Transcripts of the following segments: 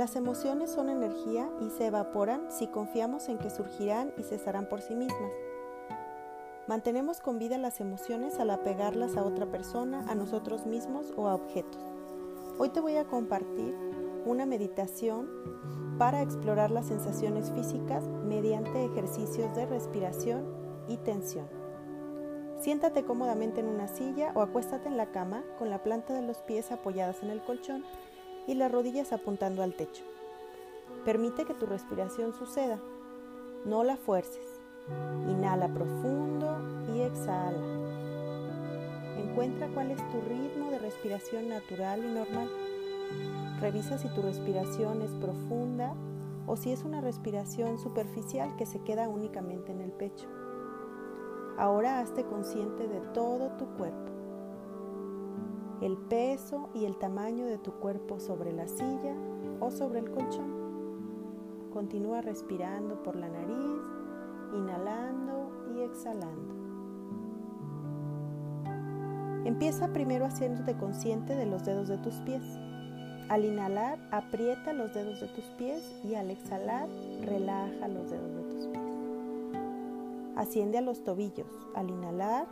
Las emociones son energía y se evaporan si confiamos en que surgirán y cesarán por sí mismas. Mantenemos con vida las emociones al apegarlas a otra persona, a nosotros mismos o a objetos. Hoy te voy a compartir una meditación para explorar las sensaciones físicas mediante ejercicios de respiración y tensión. Siéntate cómodamente en una silla o acuéstate en la cama con la planta de los pies apoyadas en el colchón y las rodillas apuntando al techo. Permite que tu respiración suceda, no la fuerces. Inhala profundo y exhala. Encuentra cuál es tu ritmo de respiración natural y normal. Revisa si tu respiración es profunda o si es una respiración superficial que se queda únicamente en el pecho. Ahora hazte consciente de todo tu cuerpo, el peso y el tamaño de tu cuerpo sobre la silla o sobre el colchón. Continúa respirando por la nariz, inhalando y exhalando. Empieza primero haciéndote consciente de los dedos de tus pies. Al inhalar, aprieta los dedos de tus pies y al exhalar, relaja los dedos de tus pies. Asciende a los tobillos. Al inhalar,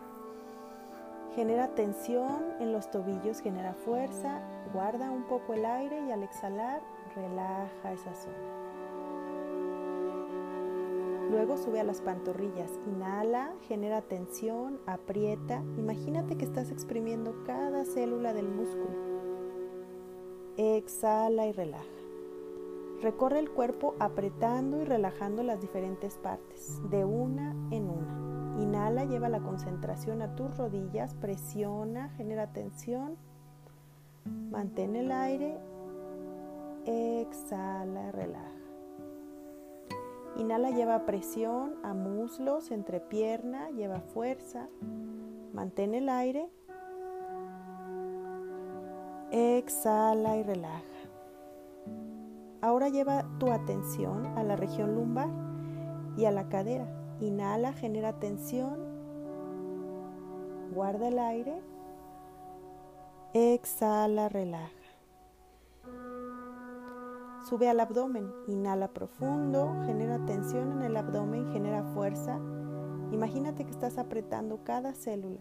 genera tensión en los tobillos, genera fuerza, guarda un poco el aire y al exhalar, relaja esa zona. Luego sube a las pantorrillas. Inhala, genera tensión, aprieta. Imagínate que estás exprimiendo cada célula del músculo. Exhala y relaja. Recorre el cuerpo apretando y relajando las diferentes partes, de una en una. Inhala, lleva la concentración a tus rodillas, presiona, genera tensión. Mantén el aire. Exhala relaja. Inhala, lleva presión a muslos, entrepierna, lleva fuerza. Mantén el aire. Exhala y relaja. Ahora lleva tu atención a la región lumbar y a la cadera. Inhala, genera tensión. Guarda el aire. Exhala, relaja. Sube al abdomen. Inhala profundo, genera tensión en el abdomen, genera fuerza. Imagínate que estás apretando cada célula.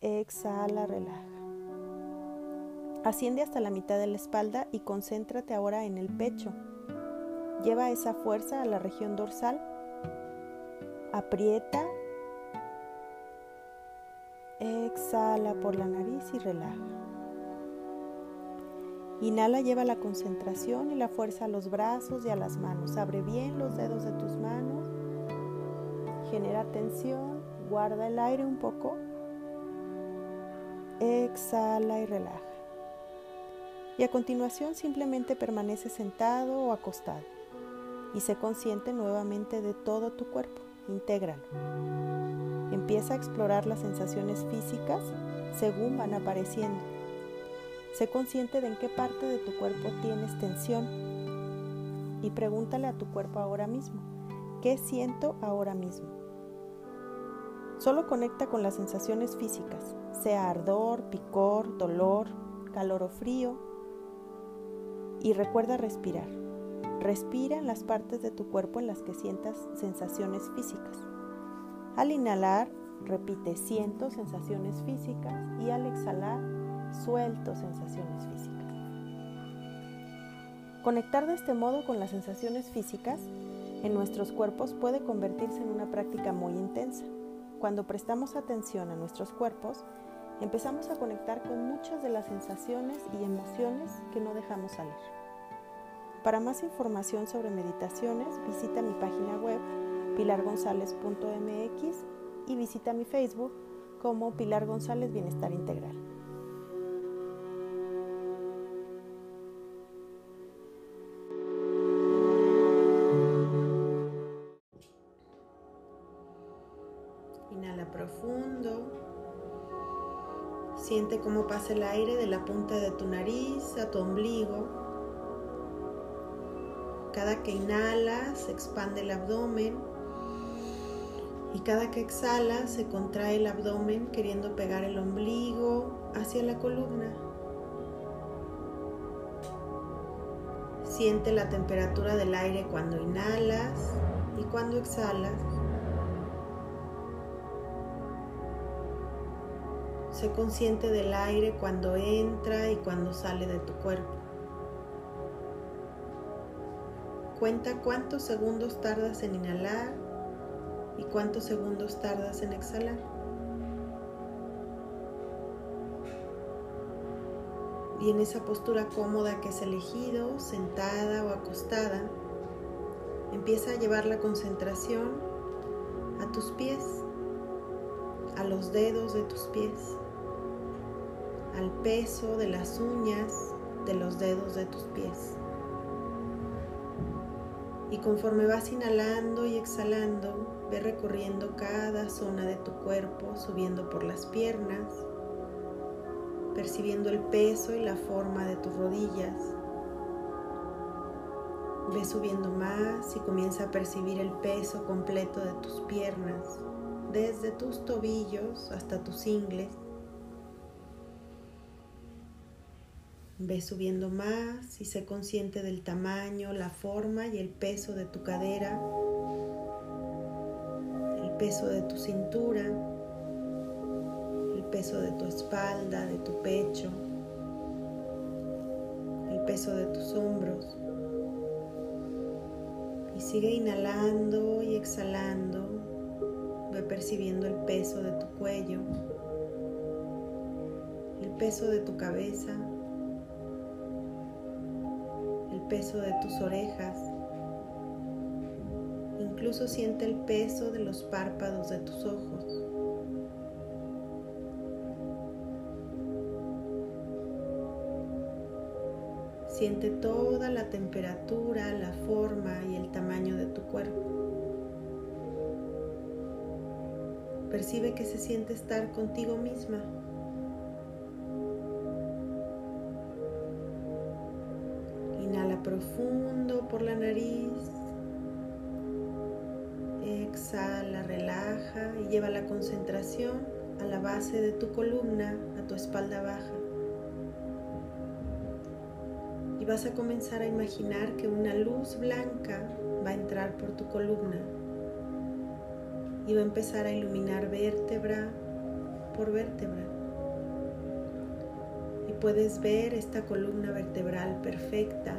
Exhala, relaja. Asciende hasta la mitad de la espalda y concéntrate ahora en el pecho. Lleva esa fuerza a la región dorsal. Aprieta. Exhala por la nariz y relaja. Inhala, lleva la concentración y la fuerza a los brazos y a las manos. Abre bien los dedos de tus manos. Genera tensión. Guarda el aire un poco. Exhala y relaja y a continuación simplemente permanece sentado o acostado y sé consciente nuevamente de todo tu cuerpo. Intégralo. Empieza a explorar las sensaciones físicas según van apareciendo. Sé consciente de en qué parte de tu cuerpo tienes tensión y pregúntale a tu cuerpo ahora mismo, ¿qué siento ahora mismo? Solo conecta con las sensaciones físicas, sea ardor, picor, dolor, calor o frío, y recuerda respirar. Respira en las partes de tu cuerpo en las que sientas sensaciones físicas. Al inhalar, repite siento sensaciones físicas y al exhalar, suelto sensaciones físicas. Conectar de este modo con las sensaciones físicas en nuestros cuerpos puede convertirse en una práctica muy intensa. Cuando prestamos atención a nuestros cuerpos, empezamos a conectar con muchas de las sensaciones y emociones que no dejamos salir. Para más información sobre meditaciones, visita mi página web pilargonzalez.mx y visita mi Facebook como Pilar González Bienestar Integral. Inhala profundo. Siente cómo pasa el aire de la punta de tu nariz a tu ombligo. Cada que inhala se expande el abdomen y cada que exhala se contrae el abdomen queriendo pegar el ombligo hacia la columna. Siente la temperatura del aire cuando inhalas y cuando exhalas. Sé consciente del aire cuando entra y cuando sale de tu cuerpo. Cuenta cuántos segundos tardas en inhalar y cuántos segundos tardas en exhalar. Y en esa postura cómoda que has elegido, sentada o acostada, empieza a llevar la concentración a tus pies, a los dedos de tus pies al peso de las uñas de los dedos de tus pies. Y conforme vas inhalando y exhalando, ve recorriendo cada zona de tu cuerpo, subiendo por las piernas, percibiendo el peso y la forma de tus rodillas. Ve subiendo más y comienza a percibir el peso completo de tus piernas, desde tus tobillos hasta tus ingles Ve subiendo más y sé consciente del tamaño, la forma y el peso de tu cadera, el peso de tu cintura, el peso de tu espalda, de tu pecho, el peso de tus hombros. Y sigue inhalando y exhalando. Ve percibiendo el peso de tu cuello, el peso de tu cabeza peso de tus orejas. Incluso siente el peso de los párpados de tus ojos. Siente toda la temperatura, la forma y el tamaño de tu cuerpo. Percibe que se siente estar contigo misma. Por la nariz. Exhala, relaja y lleva la concentración a la base de tu columna, a tu espalda baja. Y vas a comenzar a imaginar que una luz blanca va a entrar por tu columna y va a empezar a iluminar vértebra por vértebra. Y puedes ver esta columna vertebral perfecta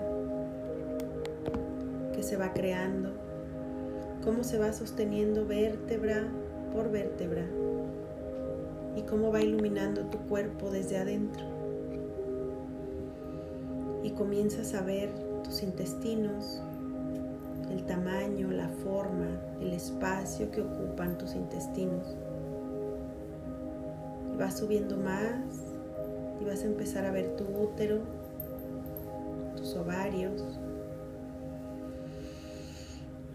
se va creando, cómo se va sosteniendo vértebra por vértebra y cómo va iluminando tu cuerpo desde adentro. Y comienzas a ver tus intestinos, el tamaño, la forma, el espacio que ocupan tus intestinos. Y vas subiendo más y vas a empezar a ver tu útero, tus ovarios,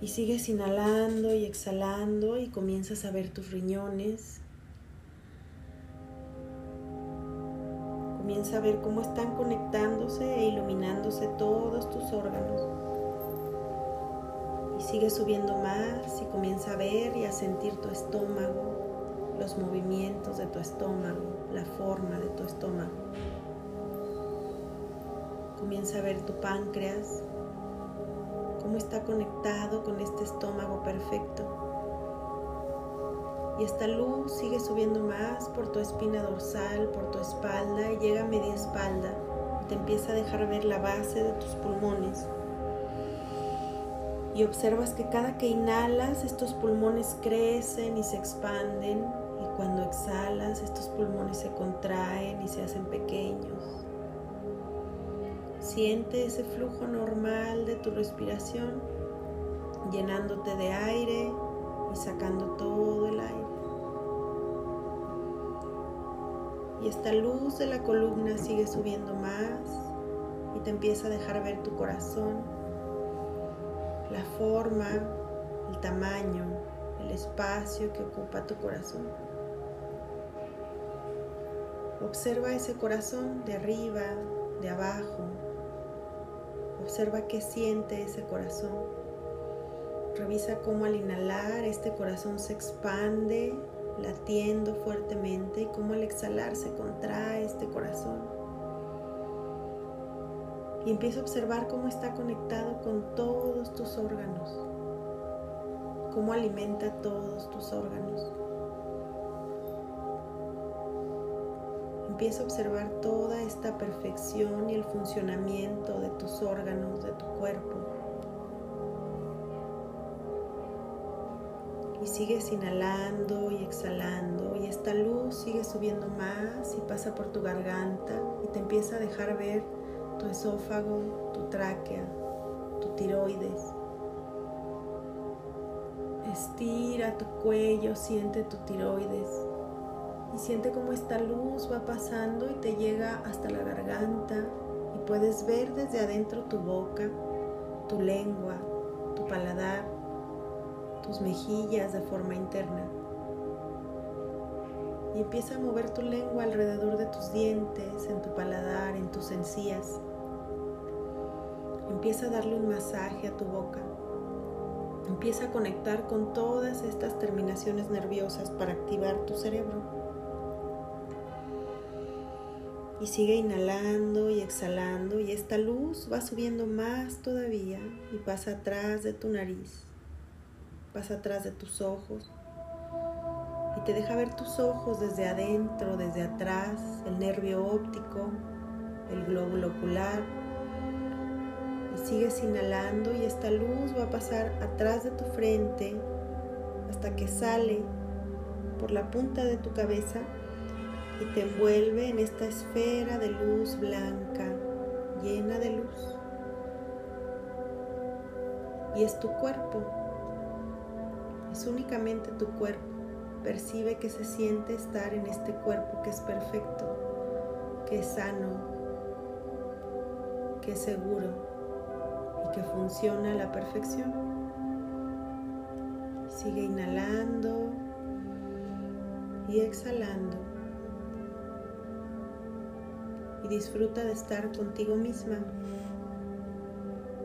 y sigues inhalando y exhalando y comienzas a ver tus riñones. Comienza a ver cómo están conectándose e iluminándose todos tus órganos. Y sigue subiendo más y comienza a ver y a sentir tu estómago, los movimientos de tu estómago, la forma de tu estómago. Comienza a ver tu páncreas, cómo está conectado con este estómago perfecto. Y esta luz sigue subiendo más por tu espina dorsal, por tu espalda y llega a media espalda te empieza a dejar ver la base de tus pulmones. Y observas que cada que inhalas estos pulmones crecen y se expanden y cuando exhalas estos pulmones se contraen y se hacen pequeños. Siente ese flujo normal de tu respiración, llenándote de aire y sacando todo el aire. Y esta luz de la columna sigue subiendo más y te empieza a dejar ver tu corazón, la forma, el tamaño, el espacio que ocupa tu corazón. Observa ese corazón de arriba, de abajo, Observa qué siente ese corazón. Revisa cómo al inhalar este corazón se expande latiendo fuertemente y cómo al exhalar se contrae este corazón. y empieza a observar cómo está conectado con todos tus órganos, cómo alimenta todos tus órganos. Empieza a observar toda esta perfección y el funcionamiento de tus órganos, de tu cuerpo. Y sigues inhalando y exhalando y esta luz sigue subiendo más y pasa por tu garganta y te empieza a dejar ver tu esófago, tu tráquea, tu tiroides. Estira tu cuello, siente tu tiroides y siente cómo esta luz va pasando y te llega hasta la garganta y puedes ver desde adentro tu boca, tu lengua, tu paladar, tus mejillas de forma interna. Y empieza a mover tu lengua alrededor de tus dientes, en tu paladar, en tus encías. Empieza a darle un masaje a tu boca. Empieza a conectar con todas estas terminaciones nerviosas para activar tu cerebro y sigue inhalando y exhalando y esta luz va subiendo más todavía y pasa atrás de tu nariz, pasa atrás de tus ojos y te deja ver tus ojos desde adentro, desde atrás, el nervio óptico, el glóbulo ocular. Y sigues inhalando y esta luz va a pasar atrás de tu frente hasta que sale por la punta de tu cabeza y te envuelve en esta esfera de luz blanca, llena de luz. Y es tu cuerpo, es únicamente tu cuerpo. Percibe que se siente estar en este cuerpo que es perfecto, que es sano, que es seguro y que funciona a la perfección. Sigue inhalando y exhalando disfruta de estar contigo misma.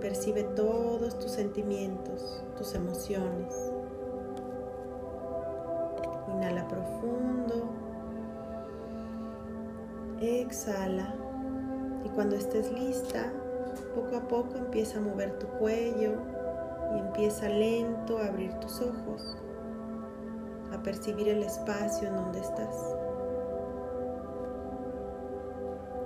Percibe todos tus sentimientos, tus emociones. Inhala profundo. Exhala. Y cuando estés lista, poco a poco empieza a mover tu cuello y empieza lento a abrir tus ojos, a percibir el espacio en donde estás.